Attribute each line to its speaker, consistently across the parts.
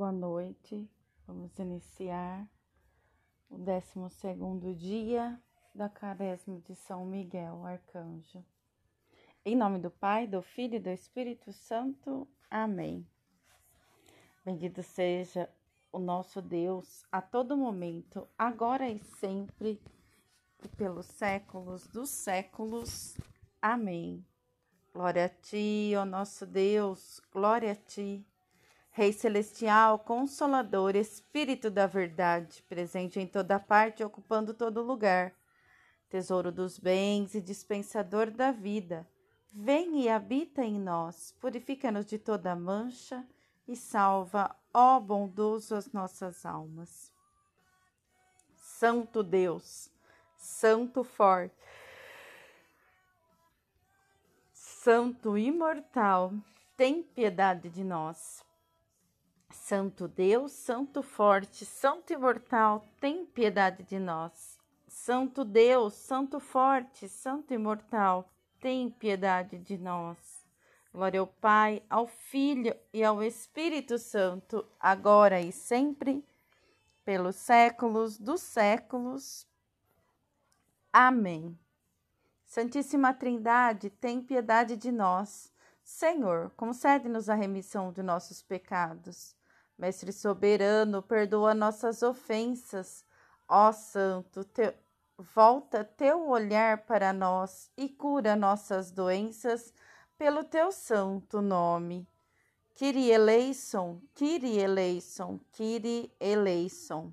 Speaker 1: Boa noite. Vamos iniciar o 12 dia da Quaresma de São Miguel Arcanjo. Em nome do Pai, do Filho e do Espírito Santo. Amém. Bendito seja o nosso Deus a todo momento, agora e sempre, e pelos séculos dos séculos. Amém. Glória a ti, ó nosso Deus, glória a ti. Rei celestial, consolador, Espírito da verdade, presente em toda parte, ocupando todo lugar, tesouro dos bens e dispensador da vida, vem e habita em nós, purifica-nos de toda mancha e salva, ó bondoso, as nossas almas. Santo Deus, Santo forte, Santo imortal, tem piedade de nós. Santo Deus, Santo forte, Santo imortal, tem piedade de nós. Santo Deus, Santo forte, Santo imortal, tem piedade de nós. Glória ao Pai, ao Filho e ao Espírito Santo, agora e sempre, pelos séculos dos séculos. Amém. Santíssima Trindade, tem piedade de nós. Senhor, concede-nos a remissão de nossos pecados Mestre soberano, perdoa nossas ofensas. Ó Santo, te... volta teu olhar para nós e cura nossas doenças pelo teu santo nome. Kyrie eleison, Kyrie eleison, Kyrie eleison.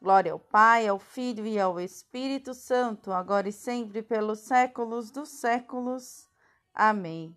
Speaker 1: Glória ao Pai, ao Filho e ao Espírito Santo, agora e sempre pelos séculos dos séculos. Amém.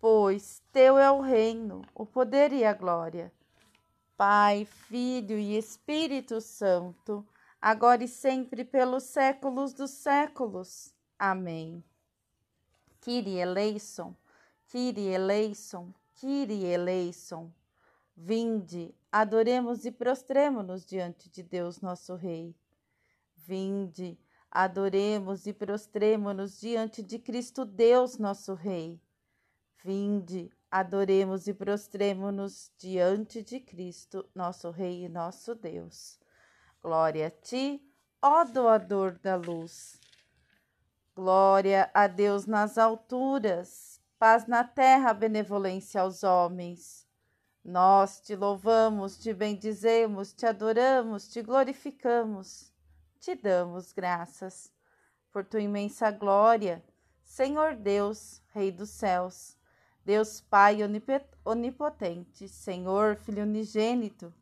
Speaker 1: pois teu é o reino, o poder e a glória. Pai, Filho e Espírito Santo, agora e sempre pelos séculos dos séculos. Amém. Kyrie eleison, Kyrie eleison, Kyrie eleison. Vinde, adoremos e prostremo-nos diante de Deus nosso Rei. Vinde, adoremos e prostremo-nos diante de Cristo Deus nosso Rei. Vinde, adoremos e prostremo-nos diante de Cristo, nosso Rei e nosso Deus. Glória a ti, ó doador da luz. Glória a Deus nas alturas, paz na terra, benevolência aos homens. Nós te louvamos, te bendizemos, te adoramos, te glorificamos, te damos graças por tua imensa glória, Senhor Deus, Rei dos céus Deus Pai onipotente, Senhor, Filho unigênito,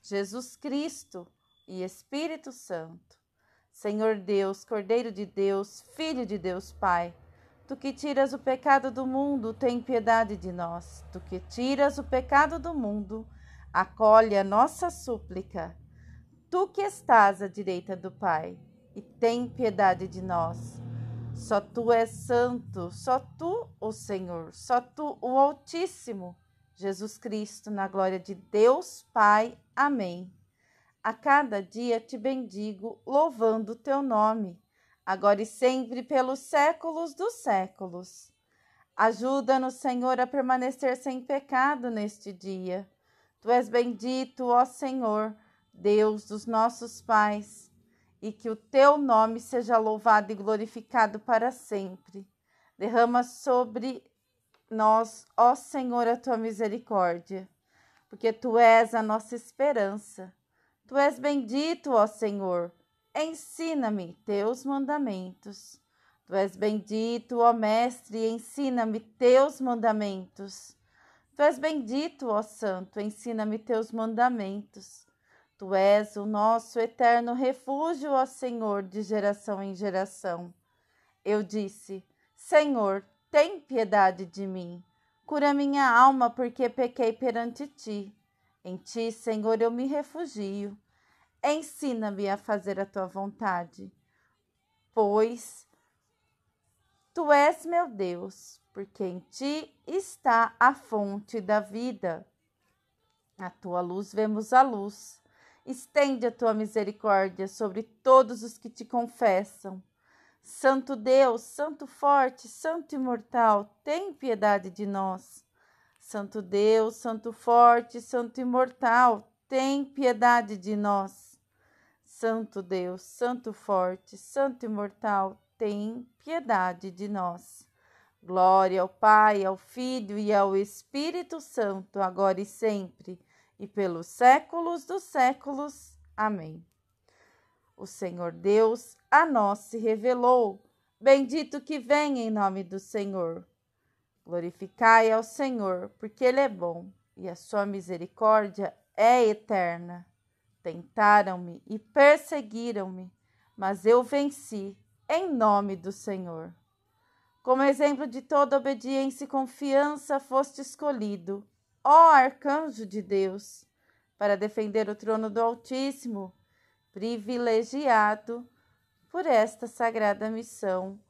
Speaker 1: Jesus Cristo e Espírito Santo. Senhor Deus, Cordeiro de Deus, Filho de Deus Pai, tu que tiras o pecado do mundo, tem piedade de nós. Tu que tiras o pecado do mundo, acolhe a nossa súplica. Tu que estás à direita do Pai, e tem piedade de nós. Só tu és santo, só tu, o Senhor, só tu, o Altíssimo, Jesus Cristo, na glória de Deus Pai. Amém. A cada dia te bendigo, louvando o teu nome, agora e sempre pelos séculos dos séculos. Ajuda-nos, Senhor, a permanecer sem pecado neste dia. Tu és bendito, ó Senhor, Deus dos nossos pais e que o teu nome seja louvado e glorificado para sempre. Derrama sobre nós, ó Senhor, a tua misericórdia, porque tu és a nossa esperança. Tu és bendito, ó Senhor. Ensina-me teus mandamentos. Tu és bendito, ó Mestre, ensina-me teus mandamentos. Tu és bendito, ó Santo, ensina-me teus mandamentos. Tu és o nosso eterno refúgio, ó Senhor, de geração em geração. Eu disse: Senhor, tem piedade de mim. Cura minha alma, porque pequei perante ti. Em ti, Senhor, eu me refugio. ensina-me a fazer a tua vontade, pois tu és meu Deus, porque em ti está a fonte da vida. A tua luz vemos a luz. Estende a tua misericórdia sobre todos os que te confessam. Santo Deus, Santo forte, Santo imortal, tem piedade de nós. Santo Deus, Santo forte, Santo imortal, tem piedade de nós. Santo Deus, Santo forte, Santo imortal, tem piedade de nós. Glória ao Pai, ao Filho e ao Espírito Santo, agora e sempre, e pelos séculos dos séculos. Amém. O Senhor Deus a nós se revelou. Bendito que vem em nome do Senhor. Glorificai ao Senhor, porque Ele é bom e a sua misericórdia é eterna. Tentaram-me e perseguiram-me, mas eu venci em nome do Senhor. Como exemplo de toda obediência e confiança, foste escolhido, ó arcanjo de Deus, para defender o trono do Altíssimo, privilegiado por esta sagrada missão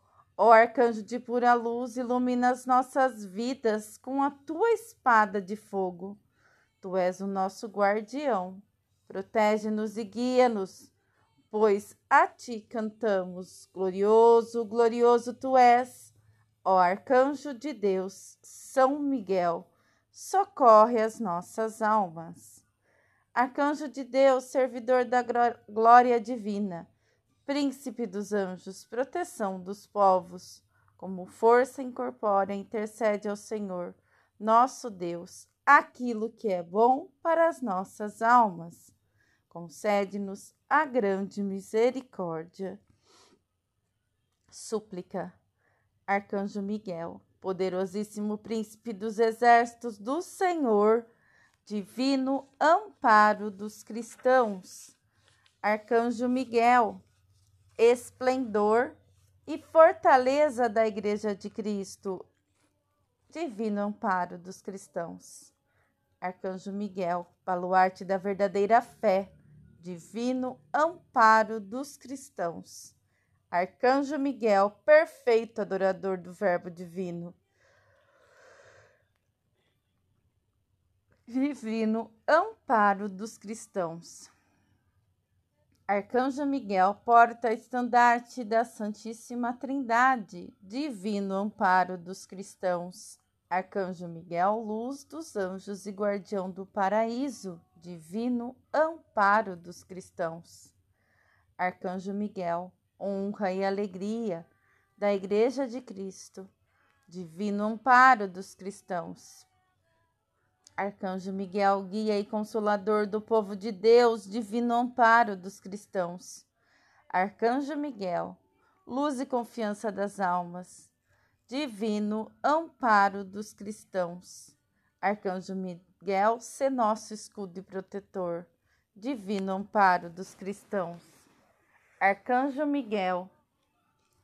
Speaker 1: Ó arcanjo de pura luz, ilumina as nossas vidas com a tua espada de fogo. Tu és o nosso guardião. Protege-nos e guia-nos, pois a ti cantamos. Glorioso, glorioso tu és. Ó arcanjo de Deus, São Miguel, socorre as nossas almas. Arcanjo de Deus, servidor da glória divina, príncipe dos anjos, proteção dos povos, como força incorpórea intercede ao Senhor, nosso Deus, aquilo que é bom para as nossas almas. Concede-nos a grande misericórdia. Súplica. Arcanjo Miguel, poderosíssimo príncipe dos exércitos do Senhor, divino amparo dos cristãos. Arcanjo Miguel, esplendor e fortaleza da Igreja de Cristo, divino amparo dos cristãos. Arcanjo Miguel, baluarte da verdadeira fé, divino amparo dos cristãos. Arcanjo Miguel, perfeito adorador do Verbo divino. Divino amparo dos cristãos. Arcanjo Miguel, porta-estandarte da Santíssima Trindade, divino amparo dos cristãos. Arcanjo Miguel, luz dos anjos e guardião do paraíso, divino amparo dos cristãos. Arcanjo Miguel, honra e alegria da Igreja de Cristo, divino amparo dos cristãos. Arcanjo Miguel, guia e consolador do povo de Deus, divino amparo dos cristãos. Arcanjo Miguel, luz e confiança das almas, divino amparo dos cristãos. Arcanjo Miguel, se nosso escudo e protetor, divino amparo dos cristãos. Arcanjo Miguel,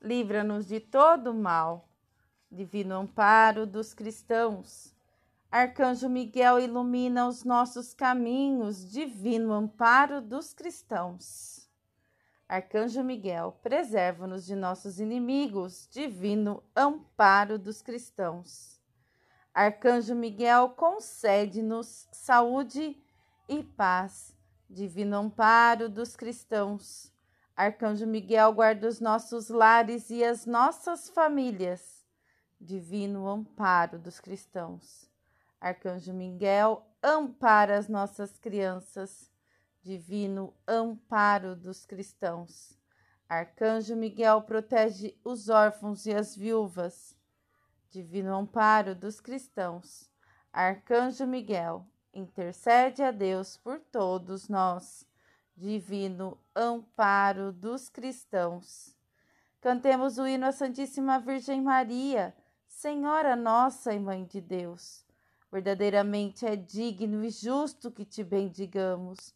Speaker 1: livra-nos de todo mal, divino amparo dos cristãos. Arcanjo Miguel ilumina os nossos caminhos, divino amparo dos cristãos. Arcanjo Miguel, preserva-nos de nossos inimigos, divino amparo dos cristãos. Arcanjo Miguel, concede-nos saúde e paz, divino amparo dos cristãos. Arcanjo Miguel, guarda os nossos lares e as nossas famílias, divino amparo dos cristãos. Arcanjo Miguel, ampara as nossas crianças, divino amparo dos cristãos. Arcanjo Miguel protege os órfãos e as viúvas, divino amparo dos cristãos. Arcanjo Miguel, intercede a Deus por todos nós, divino amparo dos cristãos. Cantemos o hino à Santíssima Virgem Maria, Senhora nossa e Mãe de Deus. Verdadeiramente é digno e justo que te bendigamos,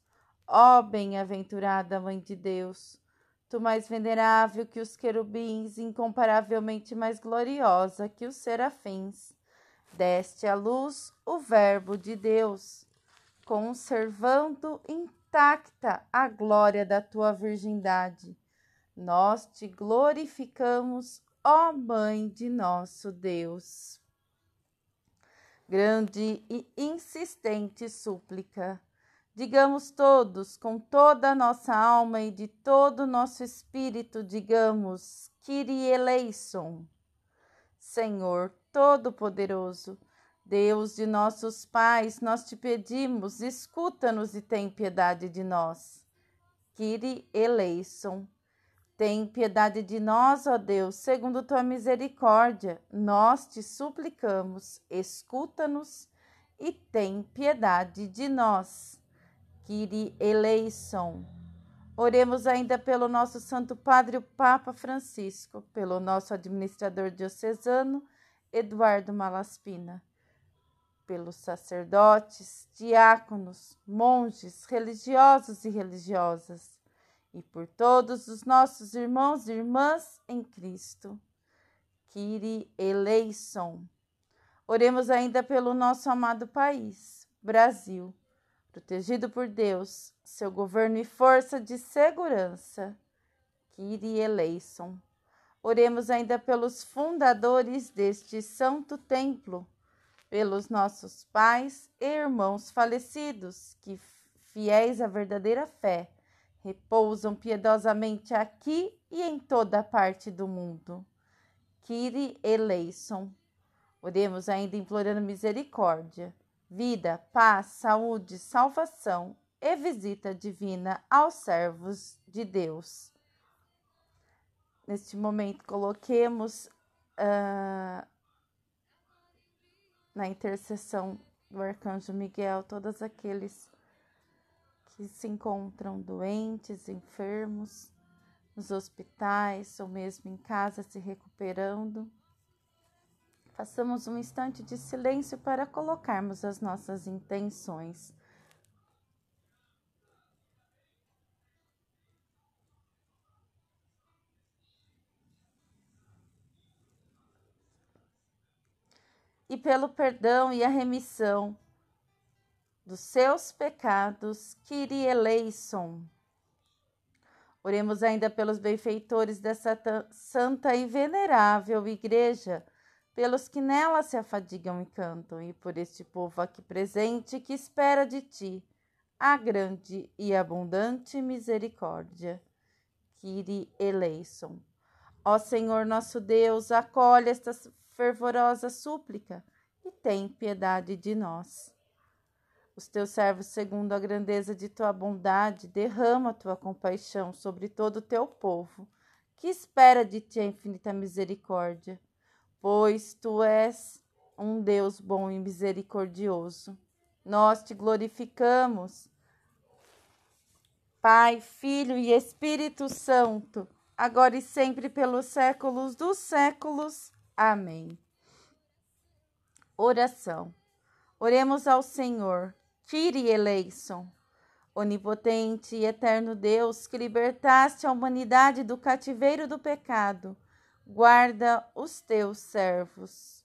Speaker 1: ó bem-aventurada Mãe de Deus, tu mais venerável que os querubins, incomparavelmente mais gloriosa que os serafins. Deste à luz o Verbo de Deus, conservando intacta a glória da tua virgindade. Nós te glorificamos, ó Mãe de nosso Deus. Grande e insistente súplica. Digamos todos, com toda a nossa alma e de todo o nosso espírito, digamos, Kyrie eleison. Senhor Todo-Poderoso, Deus de nossos pais, nós te pedimos, escuta-nos e tem piedade de nós. Kyrie eleison. Tem piedade de nós, ó Deus, segundo tua misericórdia. Nós te suplicamos, escuta-nos e tem piedade de nós. Kyrie eleison. Oremos ainda pelo nosso Santo Padre, o Papa Francisco, pelo nosso administrador diocesano, Eduardo Malaspina pelos sacerdotes, diáconos, monges, religiosos e religiosas, e por todos os nossos irmãos e irmãs em Cristo. Kyrie eleison. Oremos ainda pelo nosso amado país, Brasil, protegido por Deus, seu governo e força de segurança. Kyrie eleison. Oremos ainda pelos fundadores deste santo templo pelos nossos pais e irmãos falecidos, que, fiéis à verdadeira fé, repousam piedosamente aqui e em toda parte do mundo. Kyrie eleison. Oremos ainda implorando misericórdia, vida, paz, saúde, salvação e visita divina aos servos de Deus. Neste momento, coloquemos uh, na intercessão do arcanjo Miguel, todos aqueles que se encontram doentes, enfermos, nos hospitais ou mesmo em casa se recuperando. Façamos um instante de silêncio para colocarmos as nossas intenções e pelo perdão e a remissão dos seus pecados, Kyrie eleison. Oremos ainda pelos benfeitores dessa santa e venerável igreja, pelos que nela se afadigam e cantam, e por este povo aqui presente que espera de ti a grande e abundante misericórdia. Kyrie eleison. Ó Senhor nosso Deus, acolhe estas fervorosa súplica e tem piedade de nós. Os teus servos, segundo a grandeza de tua bondade, derrama a tua compaixão sobre todo o teu povo, que espera de ti a infinita misericórdia, pois tu és um Deus bom e misericordioso. Nós te glorificamos, Pai, Filho e Espírito Santo, agora e sempre pelos séculos dos séculos. Amém. Oração. Oremos ao Senhor. Tire eleison. Onipotente e eterno Deus, que libertaste a humanidade do cativeiro do pecado, guarda os teus servos.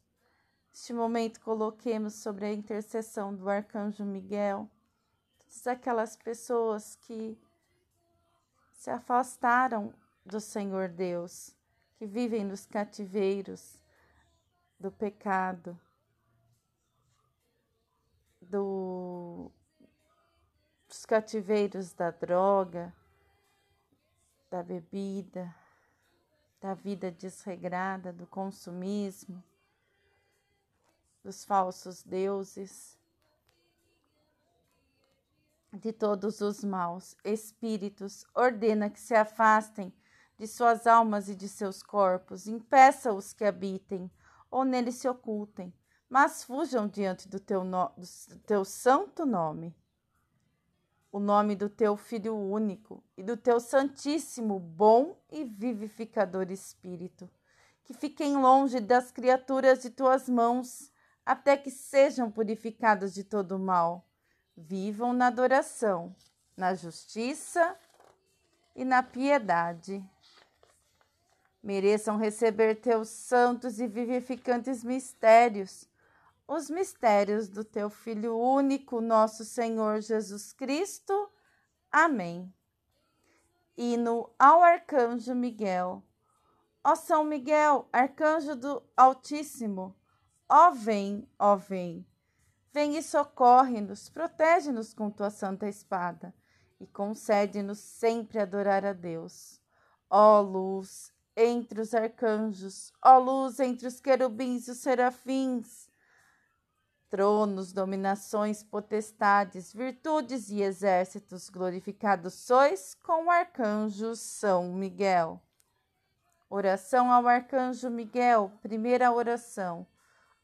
Speaker 1: Neste momento, coloquemos sobre a intercessão do arcanjo Miguel todas aquelas pessoas que se afastaram do Senhor Deus, que vivem nos cativeiros, do pecado, do, dos cativeiros da droga, da bebida, da vida desregrada, do consumismo, dos falsos deuses, de todos os maus espíritos, ordena que se afastem de suas almas e de seus corpos, impeça-os que habitem ou neles se ocultem, mas fujam diante do teu, no, do teu santo nome, o nome do teu Filho único e do teu Santíssimo, bom e vivificador Espírito, que fiquem longe das criaturas de tuas mãos, até que sejam purificados de todo mal. Vivam na adoração, na justiça e na piedade mereçam receber teus santos e vivificantes mistérios, os mistérios do teu Filho único, nosso Senhor Jesus Cristo. Amém. Hino ao Arcanjo Miguel. Ó São Miguel, arcanjo do Altíssimo, ó vem, ó vem. Vem e socorre-nos, protege-nos com tua santa espada e concede-nos sempre adorar a Deus. Ó luz entre os arcanjos, ó luz entre os querubins e os serafins, tronos, dominações, potestades, virtudes e exércitos, glorificados sois com o arcanjo São Miguel. Oração ao arcanjo Miguel, primeira oração.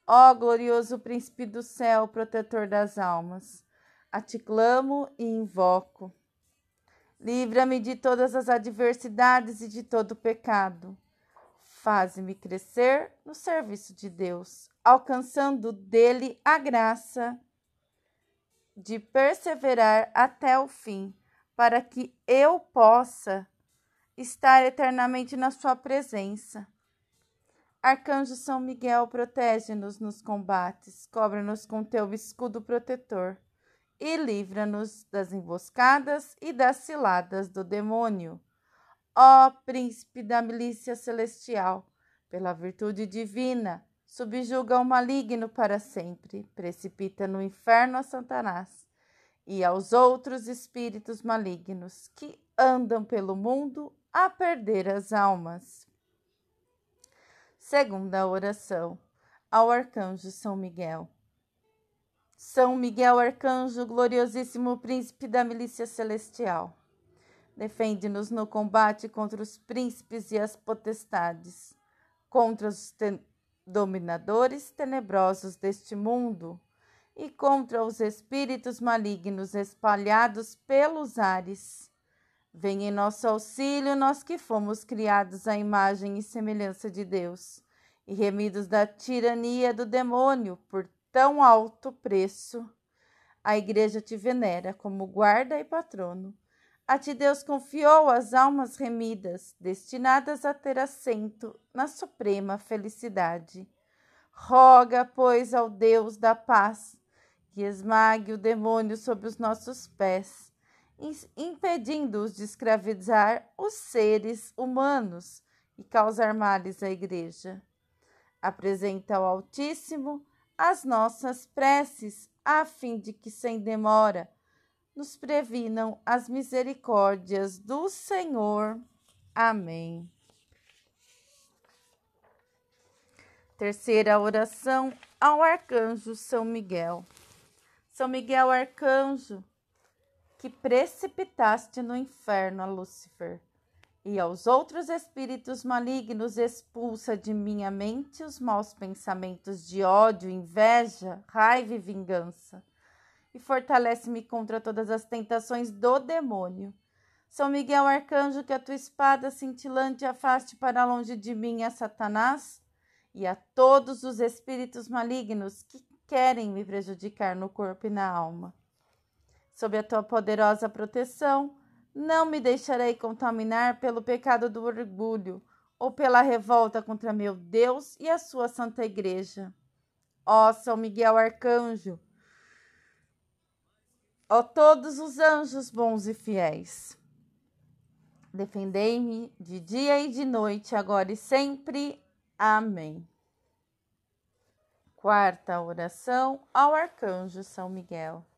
Speaker 1: Ó glorioso príncipe do céu, protetor das almas, a ti clamo e invoco. Livra-me de todas as adversidades e de todo pecado. Faze-me crescer no serviço de Deus, alcançando dele a graça de perseverar até o fim, para que eu possa estar eternamente na Sua presença. Arcanjo São Miguel, protege-nos nos combates, cobre-nos com teu escudo protetor e livra-nos das emboscadas e das ciladas do demônio. Ó Príncipe da milícia celestial, pela virtude divina, subjuga o maligno para sempre, precipita no inferno a Satanás e aos outros espíritos malignos que andam pelo mundo a perder as almas. Segunda oração ao arcanjo São Miguel. São Miguel Arcanjo, gloriosíssimo príncipe da milícia celestial, defende-nos no combate contra os príncipes e as potestades, contra os dominadores tenebrosos deste mundo e contra os espíritos malignos espalhados pelos ares. Vem em nosso auxílio, nós que fomos criados à imagem e semelhança de Deus, e remidos da tirania do demônio por tão alto preço. A Igreja te venera como guarda e patrono. A ti Deus confiou as almas remidas, destinadas a ter assento na suprema felicidade. Roga, pois, ao Deus da paz, que esmague o demônio sob os nossos pés impedindo-os de escravizar os seres humanos e causar males à Igreja. Apresenta ao Altíssimo as nossas preces, a fim de que, sem demora, nos previnam as misericórdias do Senhor. Amém. Terceira oração ao Arcanjo São Miguel. São Miguel Arcanjo, que precipitaste no inferno a Lúcifer, e aos outros espíritos malignos expulsa de minha mente os maus pensamentos de ódio, inveja, raiva e vingança, e fortalece-me contra todas as tentações do demônio. São Miguel Arcanjo, que a tua espada cintilante afaste para longe de mim a Satanás e a todos os espíritos malignos que querem me prejudicar no corpo e na alma sob a tua poderosa proteção, não me deixarei contaminar pelo pecado do orgulho ou pela revolta contra meu Deus e a sua santa igreja. Ó São Miguel Arcanjo, ó todos os anjos bons e fiéis, defendei-me de dia e de noite, agora e sempre. Amém. Quarta oração ao Arcanjo São Miguel.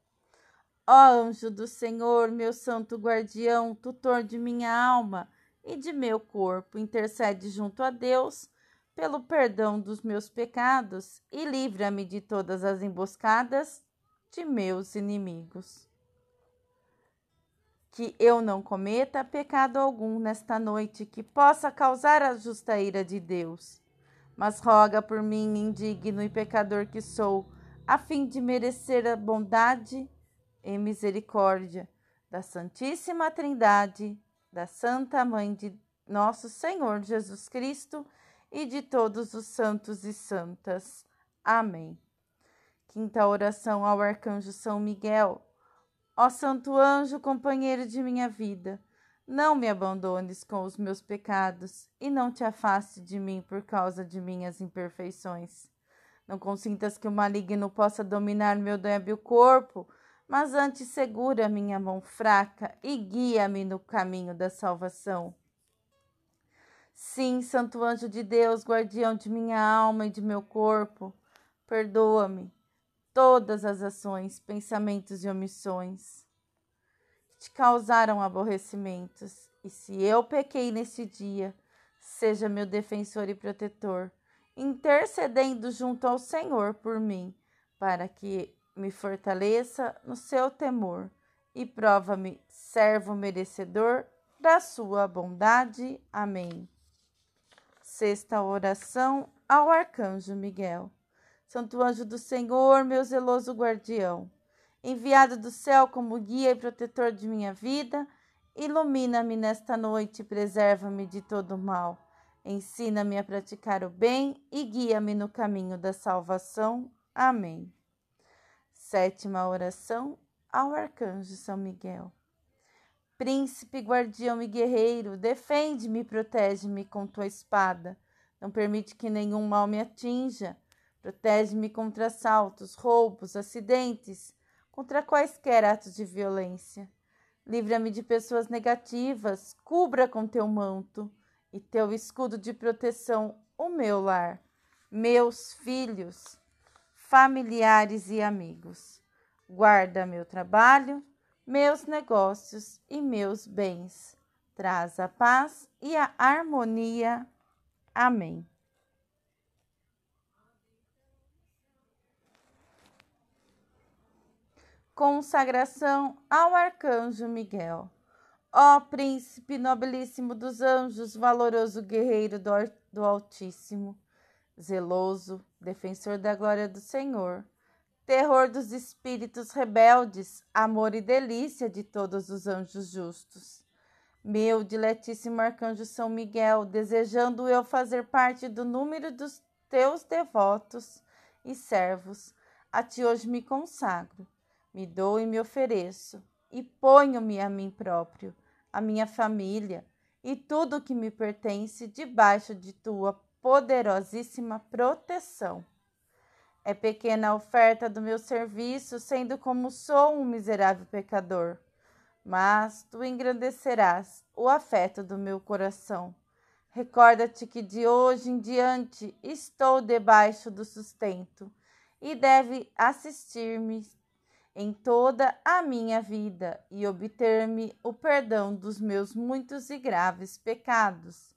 Speaker 1: Ó anjo do Senhor, meu santo guardião, tutor de minha alma e de meu corpo, intercede junto a Deus pelo perdão dos meus pecados e livra-me de todas as emboscadas de meus inimigos. Que eu não cometa pecado algum nesta noite que possa causar a justa ira de Deus. Mas roga por mim, indigno e pecador que sou, a fim de merecer a bondade e misericórdia da Santíssima Trindade, da Santa Mãe de nosso Senhor Jesus Cristo e de todos os santos e santas. Amém. Quinta oração ao Arcanjo São Miguel. Ó Santo Anjo, companheiro de minha vida, não me abandones com os meus pecados e não te afaste de mim por causa de minhas imperfeições. Não consintas que o maligno possa dominar meu débil corpo mas antes segura minha mão fraca e guia-me no caminho da salvação. Sim, Santo Anjo de Deus, guardião de minha alma e de meu corpo, perdoa-me todas as ações, pensamentos e omissões que te causaram aborrecimentos. E se eu pequei nesse dia, seja meu defensor e protetor, intercedendo junto ao Senhor por mim, para que me fortaleça no seu temor e prova-me servo merecedor da sua bondade. Amém. Sexta oração ao arcanjo Miguel. Santo anjo do Senhor, meu zeloso guardião, enviado do céu como guia e protetor de minha vida, ilumina-me nesta noite e preserva-me de todo mal. Ensina-me a praticar o bem e guia-me no caminho da salvação. Amém. Sétima oração ao Arcanjo São Miguel. Príncipe, guardião e guerreiro, defende-me e protege-me com tua espada. Não permite que nenhum mal me atinja. Protege-me contra assaltos, roubos, acidentes, contra quaisquer atos de violência. Livra-me de pessoas negativas, cubra com teu manto e teu escudo de proteção o meu lar, meus filhos familiares e amigos. Guarda meu trabalho, meus negócios e meus bens. Traz a paz e a harmonia. Amém. Consagração ao Arcanjo Miguel. Ó Príncipe nobilíssimo dos anjos, valoroso guerreiro do, do Altíssimo zeloso, defensor da glória do Senhor, terror dos espíritos rebeldes, amor e delícia de todos os anjos justos. Meu diletíssimo arcanjo São Miguel, desejando eu fazer parte do número dos teus devotos e servos, a ti hoje me consagro, me dou e me ofereço, e ponho-me a mim próprio, a minha família e tudo o que me pertence debaixo de tua poderosíssima proteção. É pequena a oferta do meu serviço, sendo como sou um miserável pecador, mas tu engrandecerás o afeto do meu coração. Recorda-te que de hoje em diante estou debaixo do sustento e deve assistir-me em toda a minha vida e obter-me o perdão dos meus muitos e graves pecados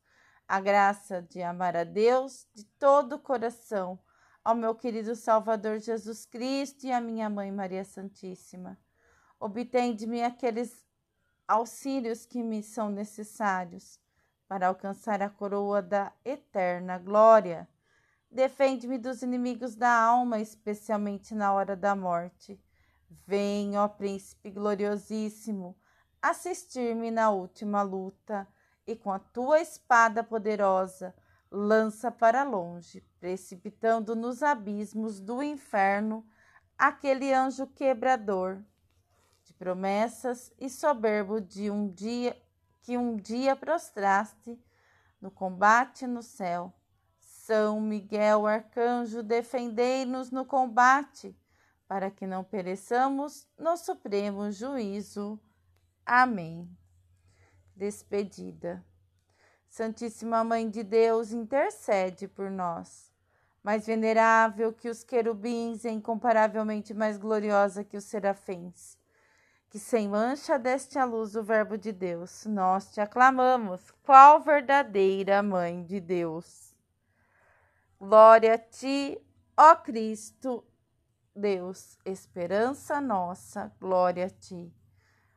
Speaker 1: a graça de amar a Deus de todo o coração, ao meu querido Salvador Jesus Cristo e à minha mãe Maria Santíssima. Obtém de mim aqueles auxílios que me são necessários para alcançar a coroa da eterna glória. Defende-me dos inimigos da alma, especialmente na hora da morte. Vem, ó Príncipe gloriosíssimo, assistir-me na última luta e com a tua espada poderosa lança para longe, precipitando nos abismos do inferno aquele anjo quebrador de promessas e soberbo de um dia que um dia prostraste no combate no céu. São Miguel arcanjo, defendei-nos no combate, para que não pereçamos no supremo juízo. Amém despedida. Santíssima Mãe de Deus, intercede por nós. Mais venerável que os querubins e incomparavelmente mais gloriosa que os serafins. Que sem mancha deste à luz o Verbo de Deus, nós te aclamamos, qual verdadeira Mãe de Deus. Glória a ti, ó Cristo, Deus, esperança nossa, glória a ti.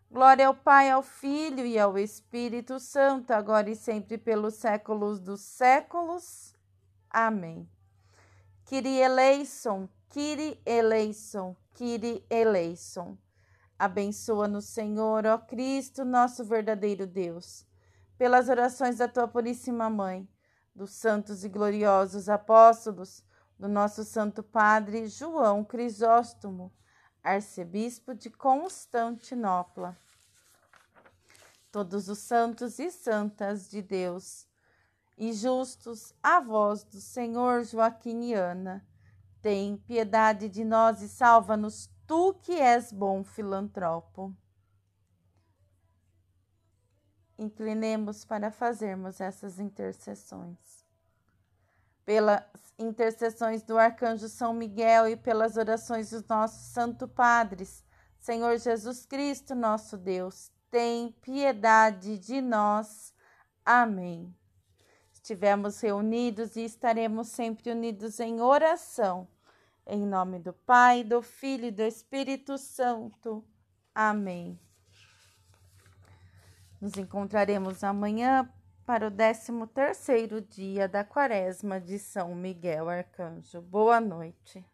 Speaker 1: Glória ao Pai, ao Filho e ao Espírito Santo, agora e sempre pelos séculos dos séculos. Amém. Kyrie eleison, Kyrie eleison, Kyrie eleison. Abençoa-nos, Senhor, ó Cristo, nosso verdadeiro Deus, pelas orações da tua puríssima mãe, dos santos e gloriosos apóstolos, do nosso santo padre João Crisóstomo, arcebispo de Constantinopla. Todos os santos e santas de Deus e justos, a voz do Senhor Joaquim e Ana, tem piedade de nós e salva-nos tu que és bom filantropo. Inclinemos para fazermos essas intercessões. Pelas intercessões do arcanjo São Miguel e pelas orações dos nossos santos padres, Senhor Jesus Cristo, nosso Deus, tem piedade de nós. Amém. Estivemos reunidos e estaremos sempre unidos em oração. Em nome do Pai, do Filho e do Espírito Santo. Amém. Nos encontraremos amanhã para o 13 terceiro dia da quaresma de São Miguel Arcanjo. Boa noite.